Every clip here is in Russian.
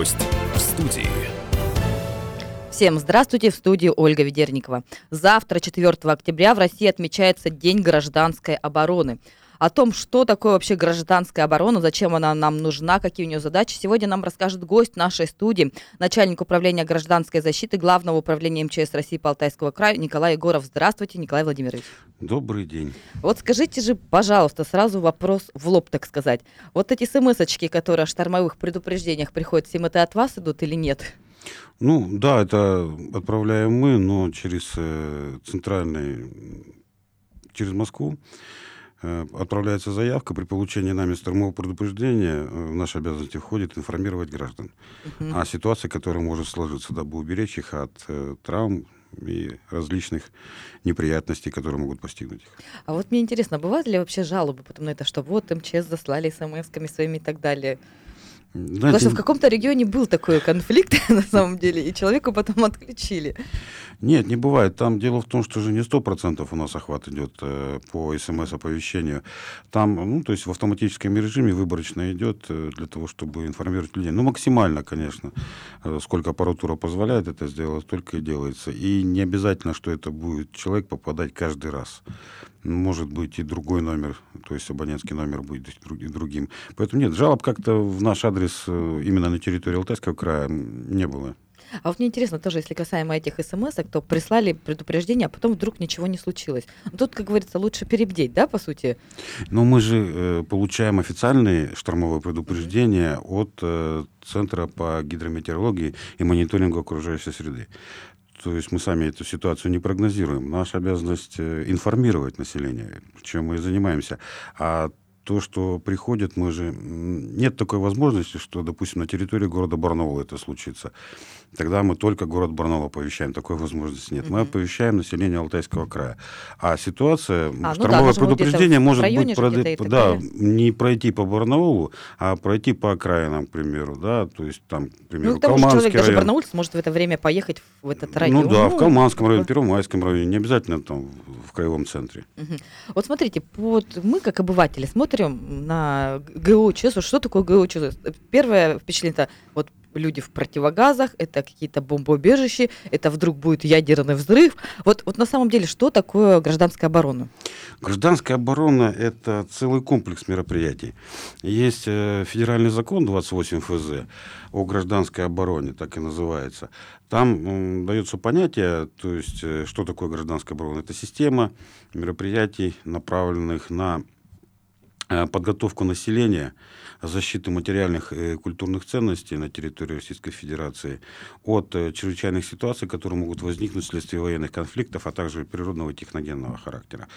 Гость в студии. Всем здравствуйте, в студии Ольга Ведерникова. Завтра, 4 октября, в России отмечается День гражданской обороны. О том, что такое вообще гражданская оборона, зачем она нам нужна, какие у нее задачи, сегодня нам расскажет гость нашей студии, начальник управления гражданской защиты Главного управления МЧС России по края Николай Егоров. Здравствуйте, Николай Владимирович. Добрый день. Вот скажите же, пожалуйста, сразу вопрос в лоб, так сказать. Вот эти смс-очки, которые о штормовых предупреждениях приходят, всем это от вас идут или нет? Ну, да, это отправляем мы, но через э, центральный, через Москву отправляется заявка. При получении нами штормового предупреждения э, в наши обязанности входит информировать граждан Мгм. о ситуации, которая может сложиться, дабы уберечь их от э, травм и различных неприятностей, которые могут постигнуть их. А вот мне интересно, бывают ли вообще жалобы потом на это, что вот МЧС заслали смс-ками своими и так далее? Потому Знаете, что в каком-то регионе был такой конфликт, на самом деле, и человеку потом отключили. Нет, не бывает. Там дело в том, что же не 100% у нас охват идет э, по СМС-оповещению. Там, ну, то есть в автоматическом режиме выборочно идет э, для того, чтобы информировать людей. Ну, максимально, конечно. Э, сколько аппаратура позволяет это сделать, только и делается. И не обязательно, что это будет человек попадать каждый раз. Может быть и другой номер, то есть абонентский номер будет другим. Поэтому нет, жалоб как-то в наш адрес э, именно на территории Алтайского края не было. А вот мне интересно тоже, если касаемо этих смс, то прислали предупреждение, а потом вдруг ничего не случилось. Ну, Тут, как говорится, лучше перебдеть, да, по сути? Но мы же э, получаем официальные штормовые предупреждения от э, Центра по гидрометеорологии и мониторингу окружающей среды. То есть мы сами эту ситуацию не прогнозируем. Наша обязанность э, информировать население, чем мы и занимаемся. А то, что приходит, мы же... Нет такой возможности, что, допустим, на территории города Барнаула это случится. Тогда мы только город Барнаул оповещаем. Такой возможности нет. Мы Мгм. оповещаем население Алтайского края. А ситуация, ну да, штормовое же может предупреждение в может быть так да, не пройти по Барнаулу, а пройти по окраинам, к примеру, да, то есть там, к примеру, Ну, тому же Калманский человек, даже район. барнаульец, может в это время поехать в этот район. Ну да, в Калманском районе, бы. Первомайском районе, не обязательно там в краевом центре. Мгм. Вот смотрите, вот мы, как обыватели, смотрим на ГОЧС. Что такое ГОЧС? Первое впечатление это вот люди в противогазах, это какие-то бомбоубежища, это вдруг будет ядерный взрыв. Вот, вот на самом деле, что такое гражданская оборона? Гражданская оборона – это целый комплекс мероприятий. Есть э, федеральный закон 28 ФЗ о гражданской обороне, так и называется. Там дается понятие, то есть э, что такое гражданская оборона. Это система мероприятий, направленных на подготовку населения, защиты материальных и культурных ценностей на территории Российской Федерации от э, чрезвычайных ситуаций, которые могут возникнуть вследствие военных конфликтов, а также природного и техногенного характера.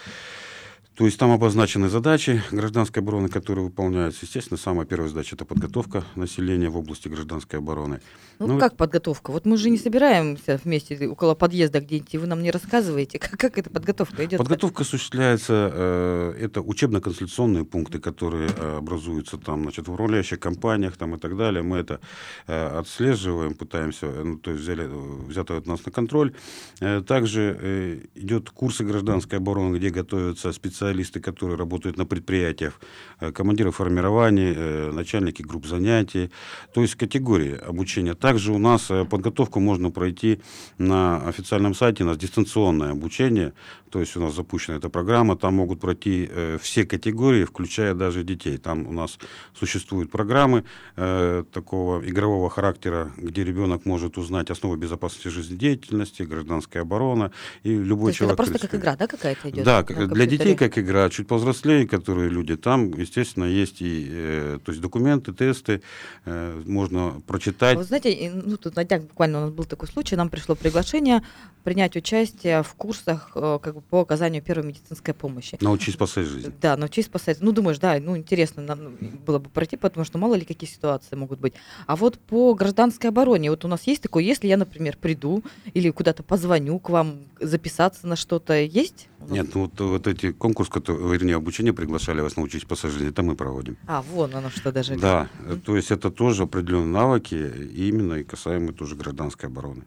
То есть там обозначены задачи гражданской обороны, которые выполняются. Естественно, самая первая задача – это подготовка населения в области гражданской обороны. Ну, Ну, как подготовка? Вот мы же не собираемся вместе около подъезда где-нибудь, и вы нам не рассказываете, как, как эта подготовка идет. Подготовка осуществляется, э, это учебно-консультационные пункты, которые э, образуются там, значит, в управляющих компаниях там, и так далее. Мы это э, отслеживаем, пытаемся, э, ну, то есть взяли, взято от нас на контроль. Э, также э, идет курсы гражданской обороны, где готовятся специалисты, которые работают на предприятиях, э, командиры формирований, э, начальники групп занятий, то есть категории обучения. Также у нас э, подготовку можно пройти на официальном сайте, у нас дистанционное обучение, то есть у нас запущена эта программа, там могут пройти все категории, включая даже детей. Там у нас существуют программы такого игрового характера, где ребенок может узнать основы безопасности жизнедеятельности, гражданская оборона и любой есть это человек. просто как игра, да, какая-то идет? Да, для детей как игра, чуть повзрослее, которые люди, там, естественно, есть и э, то есть документы, тесты, э, можно прочитать. Вы знаете, ну, тут на днях буквально у нас был такой случай, нам пришло приглашение принять участие в курсах э, как бы, по оказанию первой медицинской помощи. Научись спасать жизнь. Да, научись спасать. Ну, думаешь, да, ну, интересно нам было бы пройти, потому что мало ли какие ситуации могут быть. А вот по гражданской обороне, вот у нас есть такое, если я, например, приду или куда-то позвоню к вам, записаться на что-то, есть? Нет, ну вот, вот эти конкурс, который, вернее, обучение приглашали вас научить жизнь, это мы проводим. А, вон оно что даже. Да, Мгм. то есть это тоже определенные навыки, именно и касаемые тоже гражданской обороны.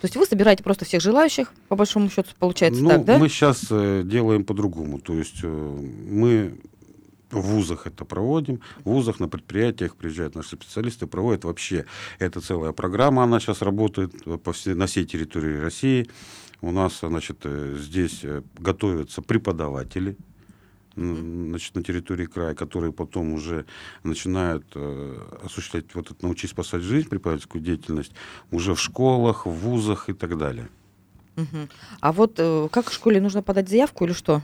То есть вы собираете просто всех желающих, по большому счету, получается ну, так, да? мы сейчас делаем по-другому. То есть э, мы В вузах это проводим, в вузах, на предприятиях приезжают наши специалисты, проводят вообще. Это целая программа, она сейчас работает по всей, на всей территории России. У нас, значит, э, здесь э, готовятся преподаватели, значит, на территории края, которые потом уже начинают э, осуществлять вот это «Научись спасать жизнь», преподавательскую деятельность, уже в школах, в вузах и так далее. Угу. А вот э, как в школе нужно подать заявку или что?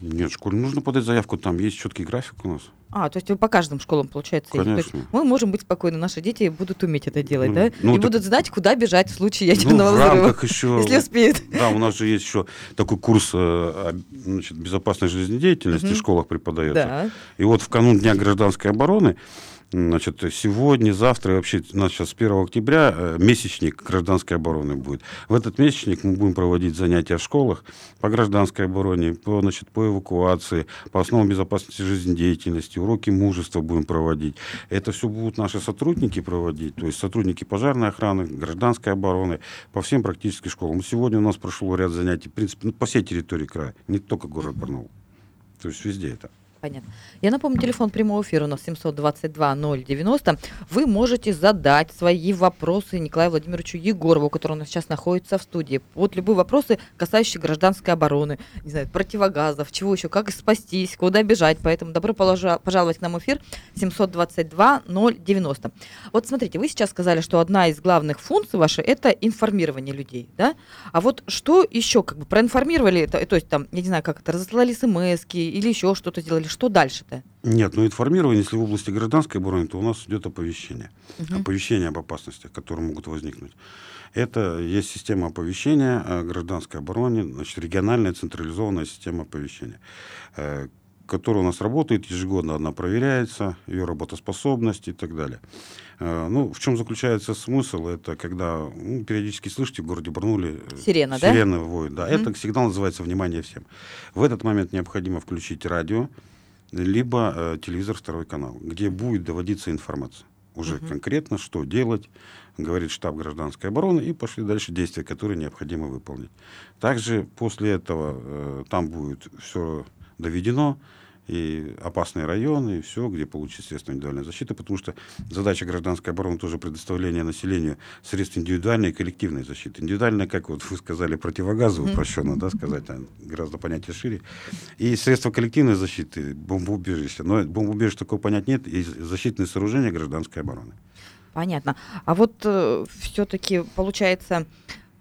Нет, в школе нужно подать заявку, там есть четкий график у нас. А, то есть вы по каждым школам, получается, Конечно. То есть мы можем быть спокойны, наши дети будут уметь это делать, Ну, да? ну, И так- будут знать, куда бежать в случае Ну, ядерного в взрыва, рамках еще... если успеют. Да, у нас же есть еще такой курс э, значит, безопасной жизнедеятельности в школах преподается. Да. И вот в канун Дня гражданской обороны, значит, сегодня, завтра, и вообще у нас сейчас с 1 октября э, месячник гражданской обороны будет. В этот месячник мы будем проводить занятия в школах по гражданской обороне, по, значит, по эвакуации, по основам безопасности жизнедеятельности, уроки мужества будем проводить. Это все будут наши сотрудники проводить, то есть сотрудники пожарной охраны, гражданской обороны, по всем практически школам. Вот Сегодня у нас прошло ряд занятий, в принципе, ну, по всей территории края, не только город Барнаул. То есть везде это. Понятно. Я напомню, телефон прямого эфира у нас 722-090. Вы можете задать свои вопросы Николаю Владимировичу Егорову, который у нас сейчас находится в студии. Вот любые вопросы, касающиеся гражданской обороны, не знаю, противогазов, чего еще, как спастись, куда бежать. Поэтому добро пожаловать к нам в эфир 722-090. Вот смотрите, вы сейчас сказали, что одна из главных функций вашей – это информирование людей, да? А вот что еще, как бы проинформировали, то, то есть там, я не знаю, как это, разослали смс или еще что-то сделали, что дальше-то? Нет, ну информирование, если в области гражданской обороны, то у нас идет оповещение. Мгм. Оповещение об опасностях, которые могут возникнуть. Это есть система оповещения о гражданской обороне, значит, региональная централизованная система оповещения, э, которая у нас работает, ежегодно она проверяется, ее работоспособность и так далее. Э, Ну, в чем заключается смысл? Это когда ну, периодически слышите в городе Барнуле э, Сирена, да? сирены воют. Да, Мгм. это сигнал называется «Внимание всем». В этот момент необходимо включить радио, либо э, телевизор второй канал, где будет доводиться информация. Уже Мгм. конкретно, что делать, говорит штаб гражданской обороны, и пошли дальше действия, которые необходимо выполнить. Также после этого э, там будет все доведено, и опасные районы, и все, где получить средства индивидуальной защиты, потому что задача гражданской обороны тоже предоставление населению средств индивидуальной и коллективной защиты. Индивидуальная, как вот вы сказали, противогазы, упрощенно, да, сказать, гораздо понятие шире. И средства коллективной защиты, бомбоубежища. Но бомбоубежище такого понять нет, и защитные сооружения гражданской обороны. Понятно. А вот все-таки получается,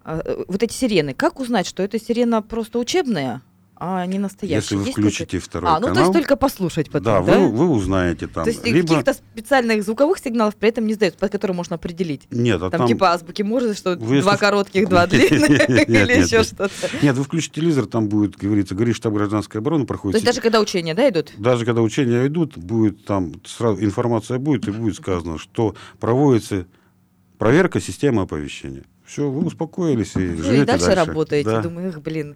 э, вот эти сирены, как узнать, что эта сирена просто учебная, а не настоящая? Если вы Есть включите какой-то- второй А, ну канал, то есть только послушать потом, да, да? Вы, вы узнаете там. То есть либо... каких-то специальных звуковых сигналов при этом не сдают, по которым можно определить. Нет, а Там, там... типа азбуки Морзе, что Вы два если- коротких, два длинных, или еще что-то. Нет, вы включите телевизор, там будет говорится, говорит штаб гражданской обороны, То проходит... есть даже когда учения, да, идут? Даже когда учения идут, будет там сразу информация будет, и будет сказано, что проводится проверка системы оповещения. Все, вы успокоились и Ну живете и дальше, работаете. Да. Думаю, эх, блин,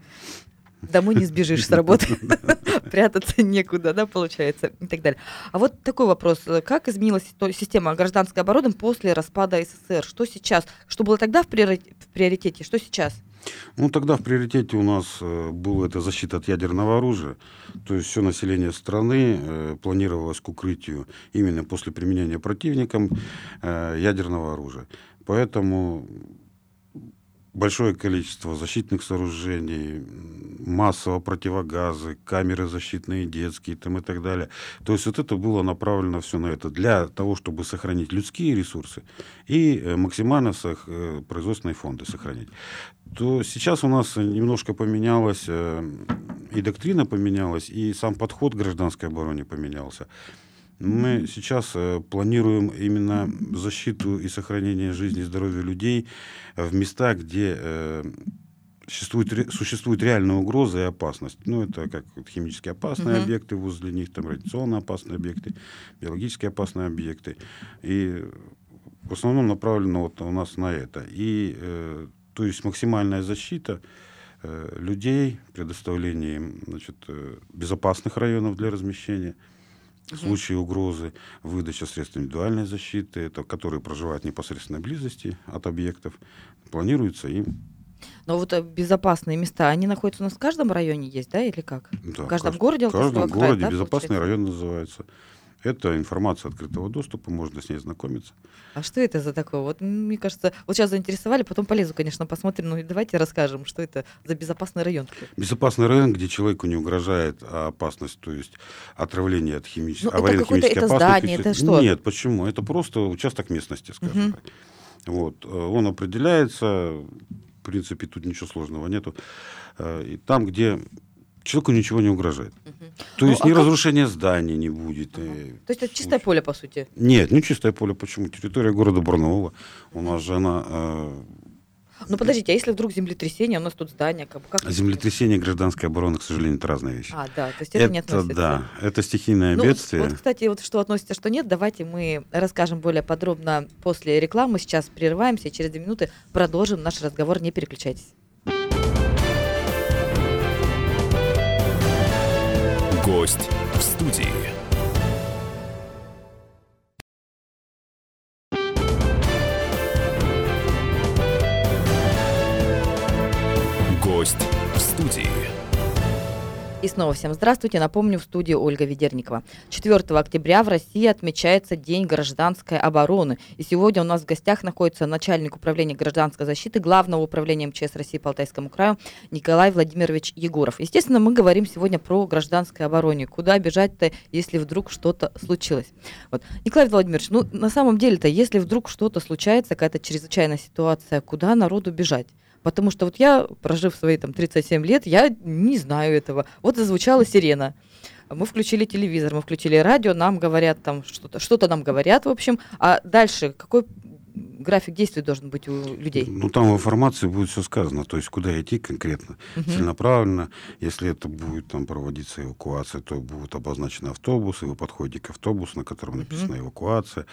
домой не сбежишь с работы, прятаться некуда, да, получается, и так далее. А вот такой вопрос. Как изменилась система гражданской обороны после распада СССР? Что сейчас? Что было тогда в приоритете? Что сейчас? Ну, тогда в приоритете у нас э, была эта защита от ядерного оружия. То есть все население страны э, планировалось к укрытию именно после применения противником э, ядерного оружия. Поэтому большое количество защитных сооружений, массово противогазы, камеры защитные детские там, и так далее. То есть вот это было направлено все на это для того, чтобы сохранить людские ресурсы и э, максимально сох- э, производственные фонды сохранить. То сейчас у нас немножко поменялось, э, и доктрина поменялась, и сам подход к гражданской обороне поменялся. Мы сейчас э, планируем именно защиту и сохранение жизни и здоровья людей в местах, где э, существует, существует реальная угроза и опасность. Ну, это как химически опасные Мгм. объекты возле них, там радиационно опасные объекты, биологически опасные объекты. И в основном направлено вот у нас на это. И э, то есть максимальная защита э, людей, предоставление им значит, э, безопасных районов для размещения, в случае угрозы, выдача средств индивидуальной защиты, это, которые проживают в непосредственной близости от объектов, планируется им Но вот э, безопасные места, они находятся у нас в каждом районе есть, да, или как? Да, в каждом кажд- городе В каждом края, городе да, безопасный получается? район называется. Это информация открытого доступа, можно с ней знакомиться. А что это за такое? Вот мне кажется, вот сейчас заинтересовали, потом полезу, конечно, посмотрим. Ну и давайте расскажем, что это за безопасный район. Безопасный район, где человеку не угрожает опасность, то есть отравление от химической, Ну, это какое-то- это здание, это что? Нет, почему? Это просто участок местности, скажем Мгм. так. Вот. э, Он определяется, в принципе, тут ничего сложного нету. Э, И там, где человеку ничего не угрожает. Мгм. То Ну, есть а ни как- разрушения зданий не будет. Ага. э, То есть это чистое поле, по сути. Нет, не чистое поле. Почему? Территория города Барнаула. У нас же она... э, Ну подождите, а если вдруг землетрясение, у нас тут здание, как, как это Землетрясение и граданская оборона, к сожалению, это разные вещи. А, да, то есть это, не относится. да, это стихийное Ну, бедствие. Вот, кстати, вот что относится, что нет, давайте мы расскажем более подробно после рекламы. Сейчас прерываемся и через две минуты продолжим наш разговор. Не переключайтесь. Гость в студии. Гость в студии. И снова всем здравствуйте. Напомню, в студии Ольга Ведерникова. 4 октября в России отмечается День гражданской обороны. И сегодня у нас в гостях находится начальник управления гражданской защиты Главного управления МЧС России по Алтайскому краю Николай Владимирович Егоров. Естественно, мы говорим сегодня про гражданской обороне. Куда бежать-то, если вдруг что-то случилось? Вот. Николай Владимирович, ну на самом деле-то, если вдруг что-то случается, какая-то чрезвычайная ситуация, куда народу бежать? Потому что вот я, прожив свои там 37 лет, я не знаю этого. Вот зазвучала сирена. Мы включили телевизор, мы включили радио, нам говорят там что-то, что-то нам говорят, в общем. А дальше какой график действий должен быть у людей? Ну, там в информации будет все сказано, то есть куда идти конкретно, Мгм. целенаправленно. Если это будет там проводиться эвакуация, то будут обозначены автобусы, вы подходите к автобусу, на котором написана эвакуация,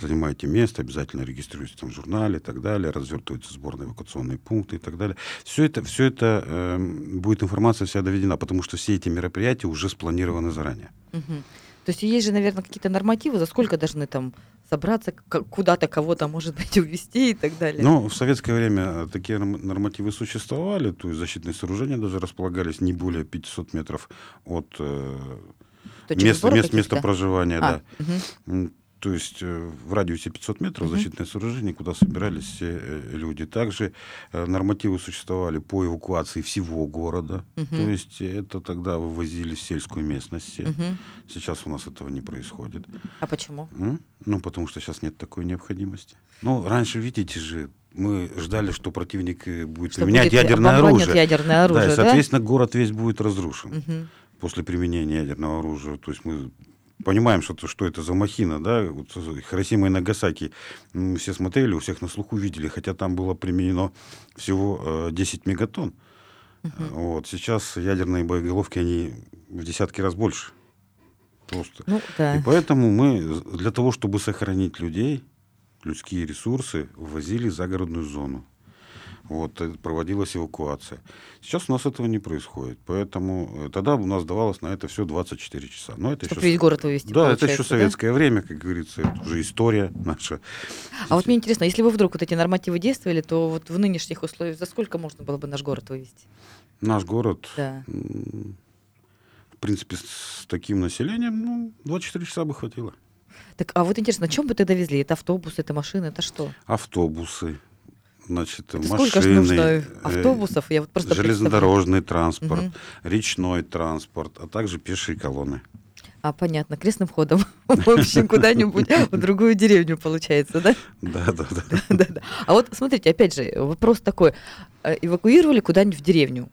занимаете место, обязательно регистрируетесь там в журнале и так далее, развертываются сборные эвакуационные пункты и так далее. Все это, все это эм, будет информация вся доведена, потому что все эти мероприятия уже спланированы заранее. Мгм. То есть есть же, наверное, какие-то нормативы, за сколько должны там собраться, куда-то кого-то, может быть, увезти и так далее. Ну, в советское время э, такие норм- нормативы существовали, то есть защитные сооружения даже располагались не более 500 метров от э, места, мест, места проживания, А, да. мгм. То есть э, в радиусе 500 метров защитное сооружение, куда собирались все э, люди. Также э, нормативы существовали по эвакуации всего города. То есть это тогда вывозили в сельскую местность. Сейчас у нас этого не происходит. А почему? Ну, потому что сейчас нет такой необходимости. Ну, раньше, видите же, мы ждали, что противник будет Что применять будет ядерное оружие. ядерное оружие, да, да? и, соответственно, город весь будет разрушен после применения ядерного оружия. То есть мы понимаем, что, это- что это за махина, да, вот Хиросима и Нагасаки м, все смотрели, у всех на слуху видели, хотя там было применено всего э, 10 мегатонн. Э, Вот, сейчас ядерные боеголовки, они в десятки раз больше. Просто. Ну, да. И поэтому мы для того, чтобы сохранить людей, людские ресурсы, ввозили загородную зону. Вот, э, проводилась эвакуация. Сейчас у нас этого не происходит. Поэтому э, тогда у нас давалось на это все 24 часа. Но это Чтобы еще... весь город вывести, Да, это еще получается, да? советское время, как говорится, это уже история наша. А вот мне интересно, если бы вдруг вот эти нормативы действовали, то вот в нынешних условиях за сколько можно было бы наш город вывести? Наш город, Да. в принципе, с таким населением, ну, 24 часа бы хватило. Так, а вот интересно, на чем бы тогда везли? Это автобус, это машины, это что? Автобусы, значит, Это машины, нужно э, автобусов? Я вот просто железнодорожный транспорт, Мгм. речной транспорт, а также пешие колонны. А, понятно, крестным входом. В общем, куда-нибудь в другую деревню получается, да? Да, да, да. А вот смотрите, опять же, вопрос такой. Э, Эвакуировали куда-нибудь в деревню?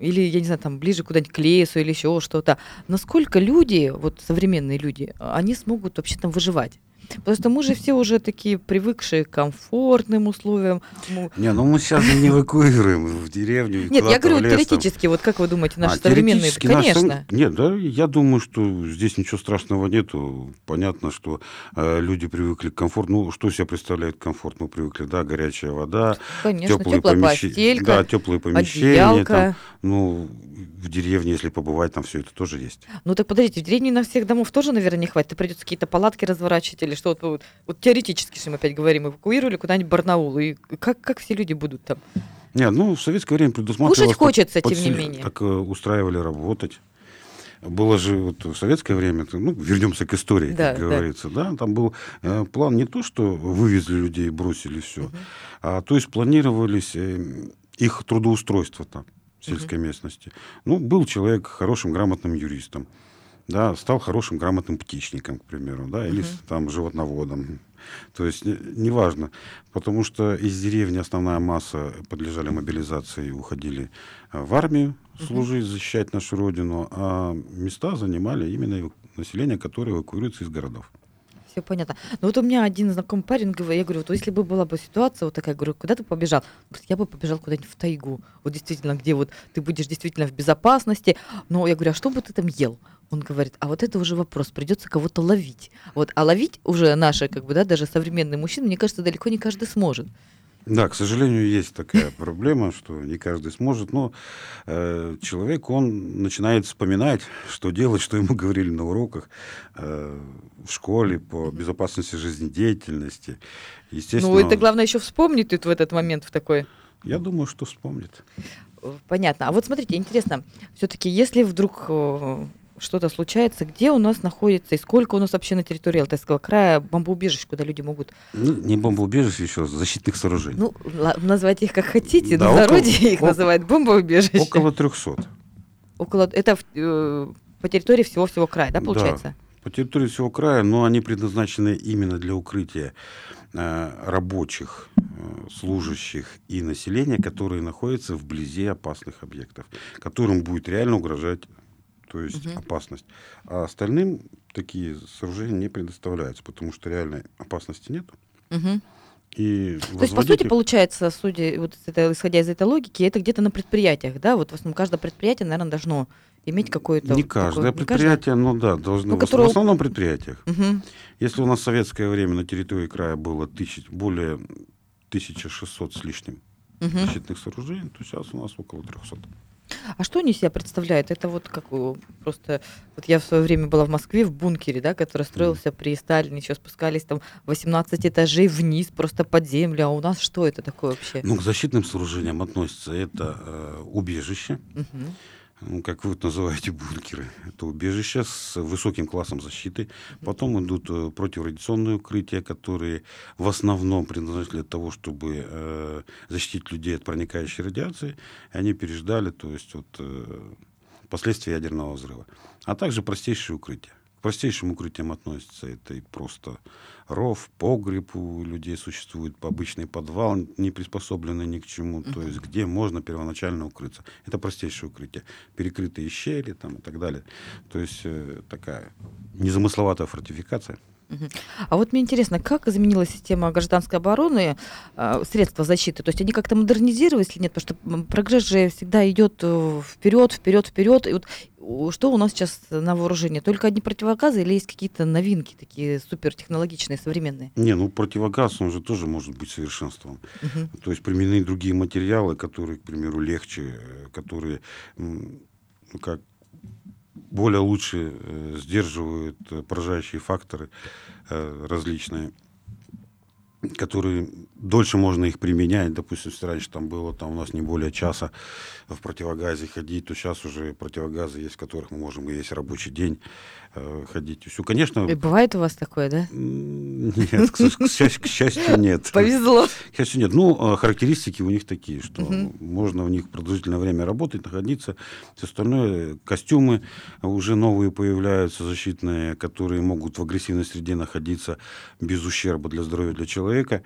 Или, я не знаю, там ближе куда-нибудь к лесу или еще что-то. Насколько люди, вот современные люди, они смогут вообще там выживать? Потому что мы же все уже такие привыкшие к комфортным условиям. Мы- Не, ну мы сейчас не эвакуируем в деревню. Нет, я говорю теоретически, вот как вы думаете, наши А, современные... Конечно. Нет, да, я думаю, что здесь ничего страшного нету. Понятно, что э, люди привыкли к комфорту. Ну, что себя представляет комфорт? Мы привыкли, да, горячая вода, Конечно, теплые помещения. Да, теплые помещения. одеялка. Там, ну, в деревне, если побывать, там все это тоже есть. Ну так подождите, в деревне на всех домов тоже, наверное, не хватит. Придется какие-то палатки разворачивать или что. Вот, вот, теоретически, что мы опять говорим, эвакуировали куда-нибудь Барнаул. И как, как все люди будут там? Нет, ну, в советское время предусматривалось... Кушать хочется, под тем не менее. Так э, устраивали работать. Было же вот в советское время, ну, вернемся к истории, Да, как да. говорится, да, там был э, план не то, что вывезли людей, бросили все, а то есть планировались э, их трудоустройство там, сельской местности. Ну, был человек хорошим, грамотным юристом, да, стал хорошим, грамотным птичником, к примеру, да, или с- там животноводом. То есть не- неважно, потому что из деревни основная масса подлежали мобилизации и уходили э, в армию служить, защищать нашу родину, а места занимали именно население, которое эвакуируется из городов. Все понятно. Но вот у меня один знакомый парень, я говорю, вот если бы была бы ситуация вот такая, говорю, куда ты побежал? Он говорит, я бы побежал куда-нибудь в тайгу. Вот действительно, где вот ты будешь действительно в безопасности. Но я говорю, а что бы ты там ел? Он говорит, а вот это уже вопрос, придется кого-то ловить. Вот, а ловить уже наши, как бы, да, даже современные мужчины, мне кажется, далеко не каждый сможет. Да, к сожалению, есть такая проблема, что не каждый сможет, но э, человек, он начинает вспоминать, что делать, что ему говорили на уроках э, в школе по безопасности жизнедеятельности. Естественно, Ну, это главное еще вспомнить тут в этот момент в такой я думаю, что вспомнит. Понятно. А вот смотрите, интересно, все-таки, если вдруг э, что-то случается, где у нас находится и сколько у нас вообще на территории Алтайского края бомбоубежищ, куда люди могут, Ну, не бомбоубежище, еще защитных сооружений. ну, назвать их как хотите, Да, но около- народе их около- называют бомбоубежище. Около 300. Около, это в- э, по территории всего-всего края, да, Да. получается? По территории всего края, но они предназначены именно для укрытия э, рабочих, э, служащих и населения, которые находятся вблизи опасных объектов, которым будет реально угрожать то есть Мгм. опасность. А остальным такие сооружения не предоставляются, потому что реальной опасности нет. Мгм. И То есть, по сути, их- получается, судя, вот это- исходя из этой логики, это где-то на предприятиях, да? Вот в основном каждое предприятие, наверное, должно иметь какое-то... не каждое такое- не предприятие, ну да, должно Ну, в которое- в основном предприятиях. Мгм. Если у нас в советское время на территории края было тысяч, более 1600 с лишним Мгм. защитных сооружений, то сейчас у нас около 300. А что они себя представляют? Это вот как э, просто... Вот я в свое время была в Москве в бункере, да, который строился при Сталине, еще спускались там 18 этажей вниз, просто под землю. А у нас что это такое вообще? Ну, к защитным сооружениям относится это э, убежище, Мгм. Ну, как вы это называете, бункеры. Это убежище с высоким классом защиты. Потом идут э, противорадиационные укрытия, которые в основном предназначены для того, чтобы э, защитить людей от проникающей радиации. И они переждали, то есть вот, э, последствия ядерного взрыва. А также простейшие укрытия. Простейшим укрытиям относятся это и просто ров, погреб у людей существует, обычный подвал, не приспособленный ни к чему, то есть где можно первоначально укрыться. Это простейшее укрытие. Перекрытые щели там, и так далее. То есть э, такая незамысловатая фортификация. А вот мне интересно, как изменилась система гражданской обороны, а, средства защиты? То есть они как-то модернизировались или нет? Потому что прогресс же всегда идет вперед, вперед, вперед. И вот что у нас сейчас на вооружении? Только одни противогазы или есть какие-то новинки такие супертехнологичные, современные? Не, ну противогаз, он же тоже может быть совершенствован. Мгм. То есть применены другие материалы, которые, к примеру, легче, э, которые ну, как более лучше э, сдерживают э, поражающие факторы э, различные, которые дольше можно их применять. Допустим, если раньше там было там у нас не более часа в противогазе ходить, то сейчас уже противогазы есть, в которых мы можем и весь рабочий день ходить. Все, конечно, И бывает у вас такое, да? нет, к, к счастью, к счастью, нет. Повезло. К счастью, нет. Ну, э, характеристики у них такие, что Мгм. можно в них продолжительное время работать, находиться. Все остальное, э, костюмы уже новые появляются, защитные, которые могут в агрессивной среде находиться без ущерба для здоровья для человека.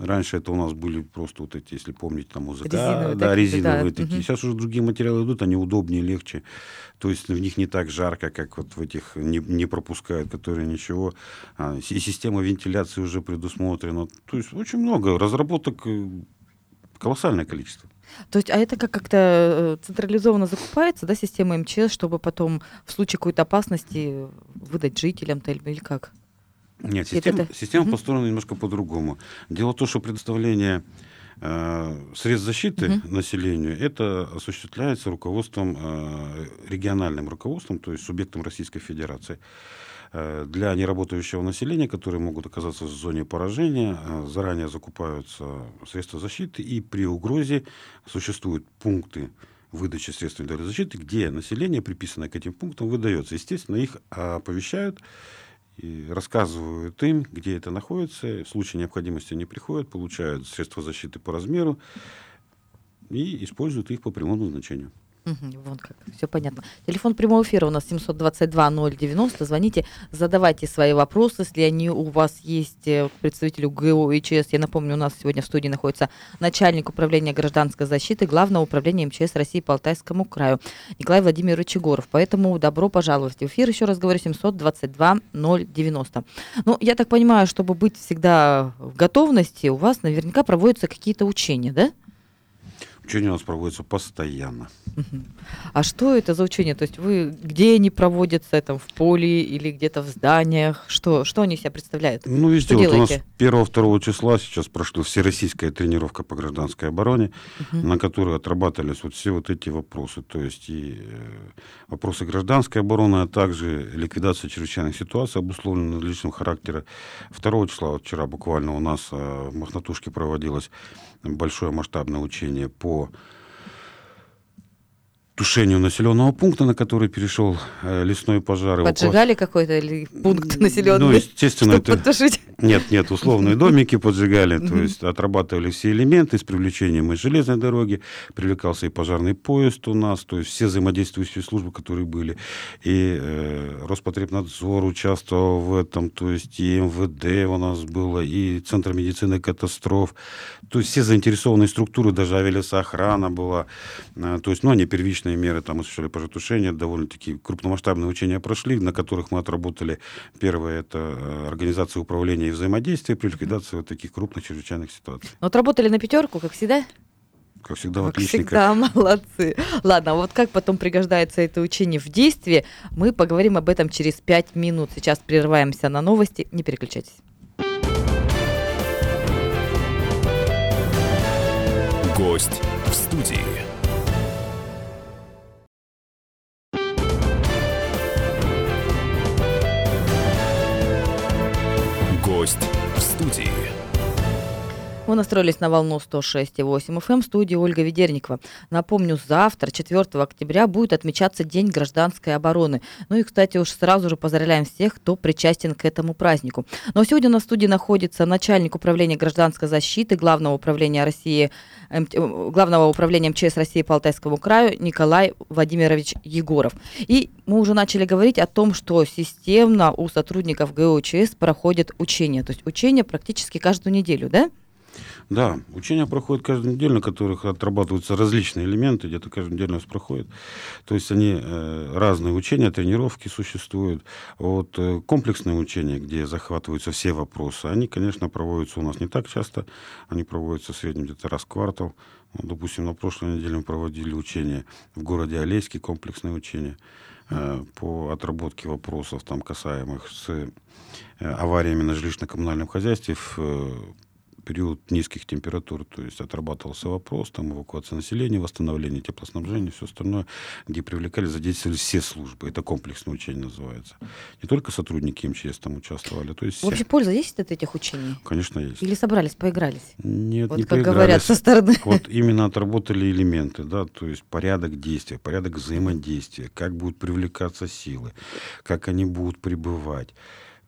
Раньше это у нас были просто вот эти, если помните, там УЗК, Резиновые да, такие, резиновые да. такие. Сейчас уже другие материалы идут, они удобнее, легче. То есть в них не так жарко, как вот в этих не, не пропускают, которые ничего. А, и система вентиляции уже предусмотрена. То есть очень много разработок, э, колоссальное количество. То есть, а это как как-то э, централизованно закупается, да, система МЧС, чтобы потом в случае какой-то опасности выдать жителям-то или как? Нет, Это система, да. система Мгм. построена немножко по-другому. Дело в том, что предоставление Э, средств защиты угу. населению это осуществляется руководством, э, региональным руководством, то есть субъектом Российской Федерации. Э, для неработающего населения, которые могут оказаться в зоне поражения, заранее закупаются средства защиты, и при угрозе существуют пункты выдачи средств индивидуальной защиты, где население, приписанное к этим пунктам, выдается. Естественно, их оповещают и рассказывают им, где это находится. В случае необходимости они приходят, получают средства защиты по размеру и используют их по прямому назначению. Угу, вон как, все понятно. Телефон прямого эфира у нас 722-090. Звоните, задавайте свои вопросы, если они у вас есть э, представителю ГО и ЧС. Я напомню, у нас сегодня в студии находится начальник управления гражданской защиты Главного управления МЧС России по Алтайскому краю Николай Владимирович Егоров. Поэтому добро пожаловать в эфир. Еще раз говорю, 722-090. Ну, я так понимаю, чтобы быть всегда в готовности, у вас наверняка проводятся какие-то учения, да? Учения у нас проводятся постоянно. А что это за учения? То есть вы где они проводятся, там в поле или где-то в зданиях? Что, что они себя представляют? Ну, видите, что вот делаете? у нас 1-2 числа сейчас прошла всероссийская тренировка по гражданской обороне, угу. на которой отрабатывались вот все вот эти вопросы. То есть и э, вопросы гражданской обороны, а также ликвидация чрезвычайных ситуаций, обусловленных личным характера. 2 числа, вот вчера буквально у нас э, в Махнатушке проводилось большое масштабное учение по тушению населенного пункта, на который перешел э, лесной пожар. Поджигали около... какой-то ли пункт населенный? Ну, естественно, это... потушить? Нет, нет, условные домики поджигали, то есть отрабатывали все элементы с привлечением и железной дороги, привлекался и пожарный поезд у нас, то есть все взаимодействующие службы, которые были, и э, Роспотребнадзор участвовал в этом, то есть и МВД у нас было, и Центр медицины катастроф, то есть все заинтересованные структуры, даже авиалесоохрана была, э, то есть, ну, они первично различные меры там осуществляли пожаротушение, довольно-таки крупномасштабные учения прошли, на которых мы отработали. Первое – это э, организация управления и взаимодействия при ликвидации вот таких крупных чрезвычайных ситуаций. Ну, вот работали на пятерку, как всегда? Как всегда, как всегда, молодцы. Ладно, а вот как потом пригождается это учение в действии, мы поговорим об этом через пять минут. Сейчас прерываемся на новости, не переключайтесь. Гость в студии. Вы настроились на волну 106,8 FM, студии Ольга Ведерникова. Напомню, завтра, 4 октября, будет отмечаться День гражданской обороны. Ну и, кстати, уж сразу же поздравляем всех, кто причастен к этому празднику. Но сегодня на студии находится начальник управления гражданской защиты Главного управления России, Главного управления МЧС России по Алтайскому краю Николай Владимирович Егоров. И мы уже начали говорить о том, что системно у сотрудников ГОЧС проходят учения. То есть учения практически каждую неделю, да? Да, учения проходят каждую неделю, на которых отрабатываются различные элементы, где-то каждую неделю у нас проходят. То есть они э, разные учения, тренировки существуют. Вот э, комплексные учения, где захватываются все вопросы, они, конечно, проводятся у нас не так часто. Они проводятся в среднем где-то раз в квартал. Допустим, на прошлой неделе мы проводили учения в городе Олейске, комплексные учения э, по отработке вопросов, там, касаемых с авариями на жилищно-коммунальном хозяйстве в период низких температур, то есть отрабатывался вопрос, там эвакуация населения, восстановление теплоснабжения, все остальное, где привлекали, задействовали все службы. Это комплексное учение называется. Не только сотрудники МЧС там участвовали. То есть Вообще польза есть от этих учений? Конечно, есть. Или собрались, поигрались? Нет, вот не как поигрались. говорят со стороны. Вот именно отработали элементы, да, то есть порядок действия, порядок взаимодействия, как будут привлекаться силы, как они будут пребывать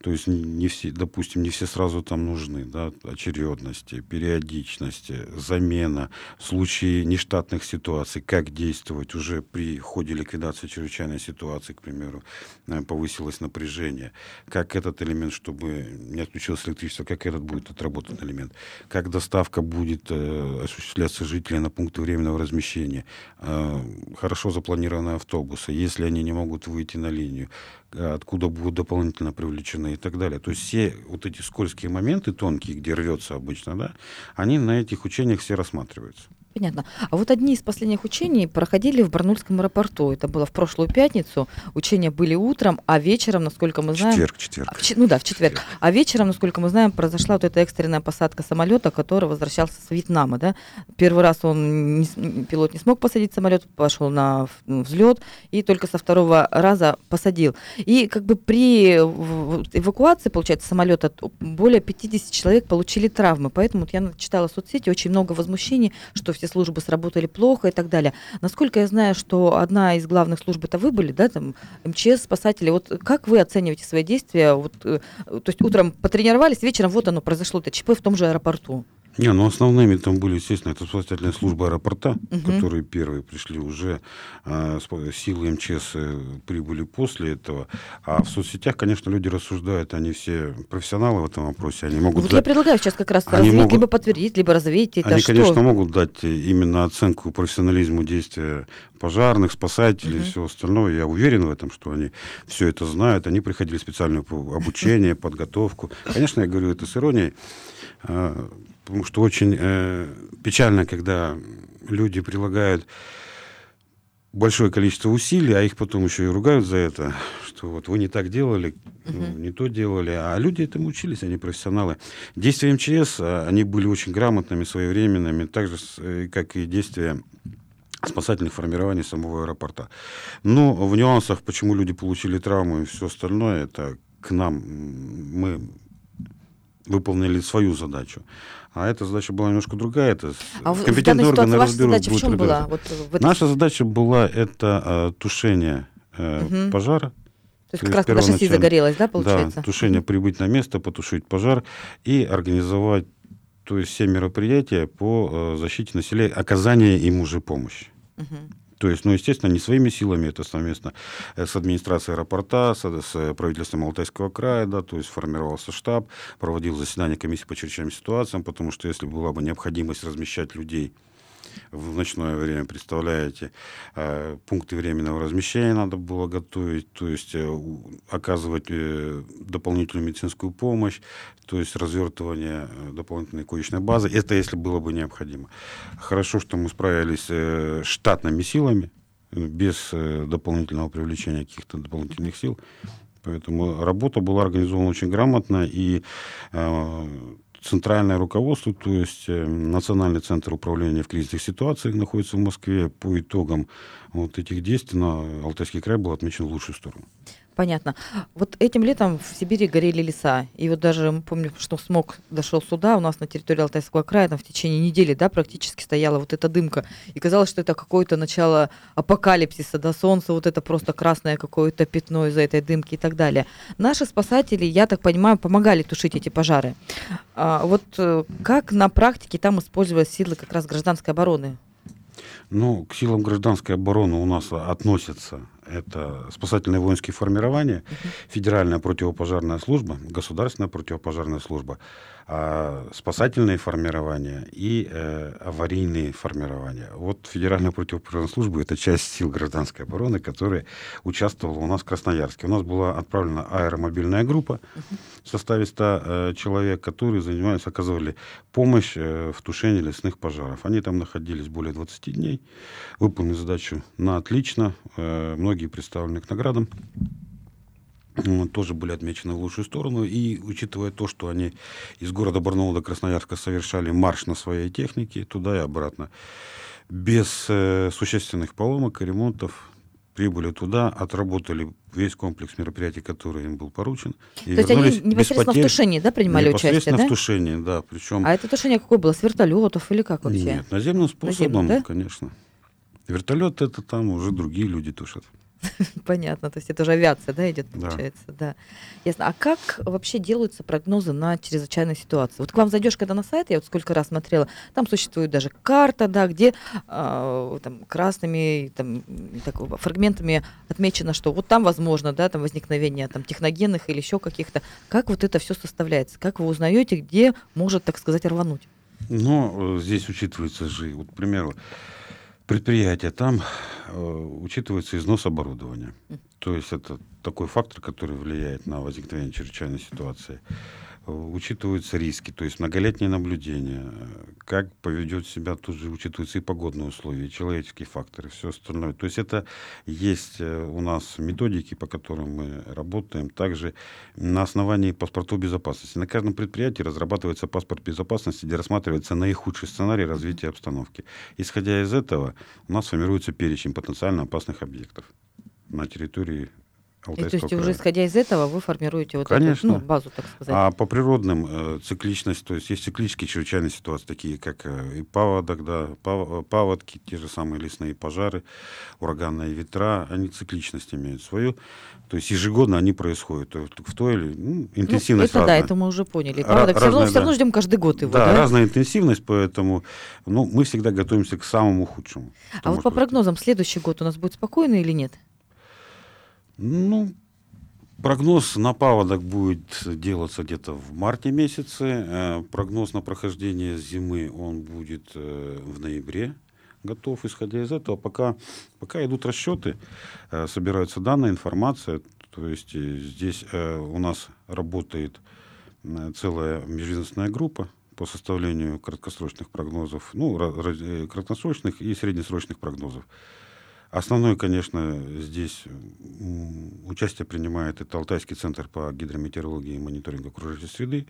то есть не все, допустим, не все сразу там нужны, да, очередности, периодичности, замена, в случае нештатных ситуаций, как действовать. Уже при ходе ликвидации чрезвычайной ситуации, к примеру, э, повысилось напряжение, как этот элемент, чтобы не отключилось электричество, как этот будет отработан элемент, как доставка будет э, осуществляться жителей на пункты временного размещения, э, хорошо запланированные автобусы, если они не могут выйти на линию, откуда будут дополнительно привлечены и так далее. То есть все вот эти скользкие моменты, тонкие, где рвется обычно, да, они на этих учениях все рассматриваются. Понятно. А вот одни из последних учений проходили в Барнульском аэропорту. Это было в прошлую пятницу. Учения были утром, а вечером, насколько мы знаем... Четверг, четверг. А, в, ну да, в четверг. А вечером, насколько мы знаем, произошла вот эта экстренная посадка самолета, который возвращался с Вьетнама. Да? Первый раз он не, пилот не смог посадить самолет, пошел на взлет, и только со второго раза посадил. И как бы при эвакуации, получается, самолета более 50 человек получили травмы. Поэтому вот я читала в соцсети очень много возмущений, что все службы сработали плохо и так далее. Насколько я знаю, что одна из главных служб это вы были, да, там МЧС, спасатели. Вот как вы оцениваете свои действия? Вот, э, то есть утром потренировались, вечером вот оно произошло, это ЧП в том же аэропорту. Не, ну основными там были, естественно, это спасательная служба аэропорта, угу. которые первые пришли уже, э, силы МЧС э, прибыли после этого. А в соцсетях, конечно, люди рассуждают, они все профессионалы в этом вопросе, они могут... Вот дать, я предлагаю сейчас как раз развеять, могут, либо подтвердить, либо развеять это Они, что? конечно, могут дать именно оценку профессионализму действия пожарных, спасателей угу. и всего остального. Я уверен в этом, что они все это знают. Они приходили специальное обучение, подготовку. Конечно, я говорю это с иронией. Потому что очень э, печально, когда люди прилагают большое количество усилий, а их потом еще и ругают за это, что вот вы не так делали, uh-huh. не то делали, а люди этому учились, они профессионалы. Действия МЧС, а, они были очень грамотными, своевременными, так же, э, как и действия спасательных формирований самого аэропорта. Но в нюансах, почему люди получили травму и все остальное, это к нам, мы выполнили свою задачу. А эта задача была немножко другая. Это а компетентные в органы ваша задача в чем была? Вот в этой... Наша задача была это э, тушение э, угу. пожара. То есть, как раз когда шасси загорелось, да, получается? Да, тушение, прибыть на место, потушить пожар и организовать то есть все мероприятия по э, защите населения, оказание им уже помощи. Угу. То есть, ну, естественно, не своими силами, это совместно э, с администрацией аэропорта, с, с правительством Алтайского края, да, то есть формировался штаб, проводил заседание комиссии по чрезвычайным ситуациям, потому что если была бы необходимость размещать людей в ночное время, представляете, э, пункты временного размещения надо было готовить, то есть э, оказывать э, дополнительную медицинскую помощь, то есть развертывание дополнительной коечной базы. Это если было бы необходимо. Хорошо, что мы справились штатными силами, без дополнительного привлечения каких-то дополнительных сил. Поэтому работа была организована очень грамотно, и центральное руководство, то есть э, Национальный центр управления в кризисных ситуациях находится в Москве. По итогам вот этих действий на Алтайский край был отмечен в лучшую сторону. Понятно. Вот этим летом в Сибири горели леса. И вот даже помню, что смог дошел сюда, у нас на территории Алтайского края, там в течение недели, да, практически стояла вот эта дымка. И казалось, что это какое-то начало апокалипсиса, да, солнце, вот это просто красное какое-то пятно из-за этой дымки и так далее. Наши спасатели, я так понимаю, помогали тушить эти пожары. А вот э, как на практике там использовать силы как раз гражданской обороны? Ну, к силам гражданской обороны у нас относятся это спасательные воинские формирования, Федеральная противопожарная служба, Государственная противопожарная служба, спасательные формирования и э, аварийные формирования. Вот Федеральная противопожарная служба – это часть сил гражданской обороны, которая участвовала у нас в Красноярске. У нас была отправлена аэромобильная группа в составе 100 э, человек, которые занимались, оказывали помощь э, в тушении лесных пожаров. Они там находились более 20 дней, выполнили задачу на отлично, э, многие представлены к наградам тоже были отмечены в лучшую сторону. И учитывая то, что они из города Барнаула до Красноярска совершали марш на своей технике туда и обратно, без э, существенных поломок и ремонтов, прибыли туда, отработали весь комплекс мероприятий, который им был поручен. И То есть они непосредственно потерь, в тушении да, принимали непосредственно участие? Непосредственно в тушении, да. Причем... А это тушение какое было? С вертолетов или как вообще? Нет, наземным способом, Наземным, да? конечно. Вертолет это там уже другие люди тушат. Понятно, то есть это уже авиация, да, идет, получается, да. да. Ясно. А как вообще делаются прогнозы на чрезвычайные ситуации? Вот к вам зайдешь, когда на сайт, я вот сколько раз смотрела, там существует даже карта, да, где э, там красными там, так, фрагментами отмечено, что вот там возможно, да, там возникновение там техногенных или еще каких-то. Как вот это все составляется? Как вы узнаете, где может, так сказать, рвануть? Ну, здесь учитывается же, вот, к примеру, предприятия, там э, учитывается износ оборудования. То есть это такой фактор, который влияет на возникновение чрезвычайной ситуации. Учитываются риски, то есть многолетнее наблюдение, как поведет себя, тут же учитываются и погодные условия, и человеческие факторы, все остальное. То есть это есть э, у нас методики, по которым мы работаем. Также на основании паспортов безопасности. На каждом предприятии разрабатывается паспорт безопасности, где рассматривается наихудший сценарий развития обстановки. Исходя из этого, у нас формируется перечень потенциально опасных объектов на территории и, то есть края. уже исходя из этого вы формируете вот Конечно. эту ну, базу, так сказать. А по природным э, цикличность, то есть есть циклические чрезвычайные ситуации, такие как э, и паводок, да, пав, э, паводки, те же самые лесные пожары, ураганные ветра, они цикличность имеют свою. То есть ежегодно они происходят в той или ну, интенсивность ну, это разная. да, это мы уже поняли. Ра- все, равно, да. все равно ждем каждый год его, да? Да, разная интенсивность, поэтому ну, мы всегда готовимся к самому худшему. А вот по прогнозам, следующий год у нас будет спокойный или нет? Ну, Прогноз на паводок будет делаться где-то в марте месяце. Э, прогноз на прохождение зимы он будет э, в ноябре готов. Исходя из этого, пока, пока идут расчеты, э, собираются данные, информация. То есть здесь у нас работает целая межведомственная группа по составлению краткосрочных прогнозов, ну, краткосрочных и среднесрочных прогнозов. Основной, конечно, здесь участие принимает это Алтайский центр по гидрометеорологии и мониторингу окружающей среды,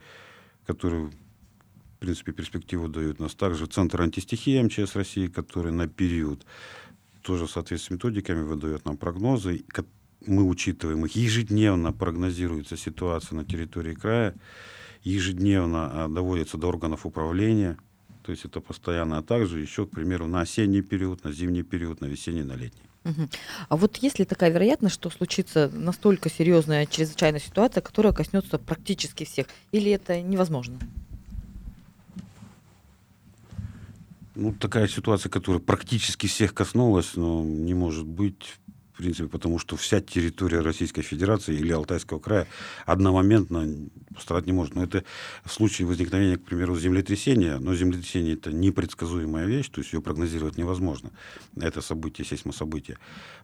который, в принципе, перспективу дает нас. Также Центр антистихии МЧС России, который на период тоже в соответствии с методиками выдает нам прогнозы. Мы учитываем их. Ежедневно прогнозируется ситуация на территории края. Ежедневно а, доводится до органов управления – то есть это постоянно, а также еще, к примеру, на осенний период, на зимний период, на весенний, на летний. А вот есть ли такая вероятность, что случится настолько серьезная чрезвычайная ситуация, которая коснется практически всех, или это невозможно? Ну, такая ситуация, которая практически всех коснулась, но не может быть в принципе, потому что вся территория Российской Федерации или Алтайского края одномоментно пострадать не может. Но это в случае возникновения, к примеру, землетрясения, но землетрясение это непредсказуемая вещь, то есть ее прогнозировать невозможно. Это событие, сейсмособытие.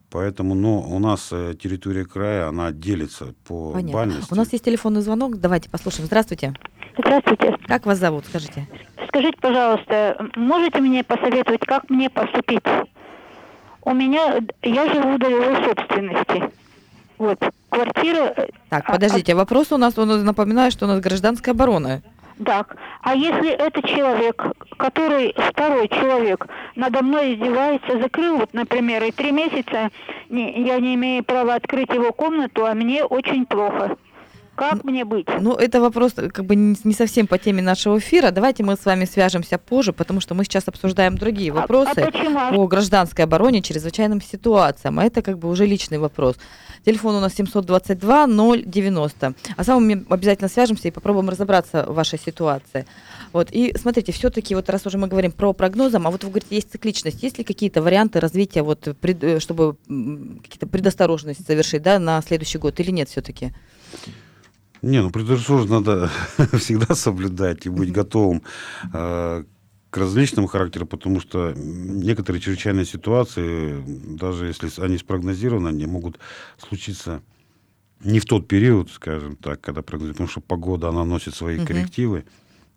Поэтому, но у нас э, территория края, она делится по Понятно. бальности. У нас есть телефонный звонок, давайте послушаем. Здравствуйте. Здравствуйте. Как вас зовут, скажите? Скажите, пожалуйста, можете мне посоветовать, как мне поступить? У меня, я живу в долевой собственности. Вот, квартира... Э, так, а, подождите, а, вопрос у нас, он напоминает, что у нас гражданская оборона. Так, а если это человек, который, второй человек, надо мной издевается, закрыл, вот, например, и три месяца не, я не имею права открыть его комнату, а мне очень плохо. Как мне быть? Ну, это вопрос как бы не совсем по теме нашего эфира. Давайте мы с вами свяжемся позже, потому что мы сейчас обсуждаем другие вопросы а, а по гражданской обороне, чрезвычайным ситуациям. А это как бы уже личный вопрос. Телефон у нас 722-090. А с вами мы обязательно свяжемся и попробуем разобраться в вашей ситуации. Вот. И смотрите, все-таки, вот раз уже мы говорим про прогнозы, а вот вы говорите, есть цикличность, есть ли какие-то варианты развития, вот, э, чтобы какие-то предосторожности совершить да, на следующий год или нет все-таки? Не, ну предосторожность надо всегда соблюдать и быть готовым э, к различному характеру, потому что некоторые чрезвычайные ситуации, даже если они спрогнозированы, они могут случиться не в тот период, скажем так, когда прогнозируют, потому что погода, она носит свои угу. коррективы.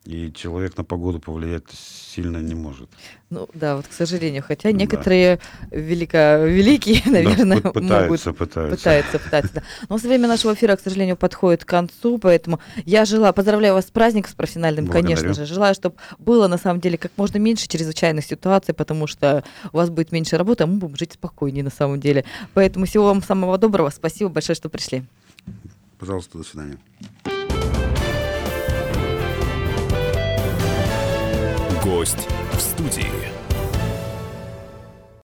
И человек на погоду повлиять сильно не может. Ну да, вот к сожалению. Хотя некоторые да. велико, великие, наверное, да, пытаются, могут... Пытаются, пытаются. Пытаются, да. Но время нашего эфира, к сожалению, подходит к концу, поэтому я желаю, поздравляю вас с праздником, с профессиональным, Благодарю. конечно же. Желаю, чтобы было, на самом деле, как можно меньше чрезвычайных ситуаций, потому что у вас будет меньше работы, а мы будем жить спокойнее, на самом деле. Поэтому всего вам самого доброго. Спасибо большое, что пришли. Пожалуйста, до свидания. Гость в студии.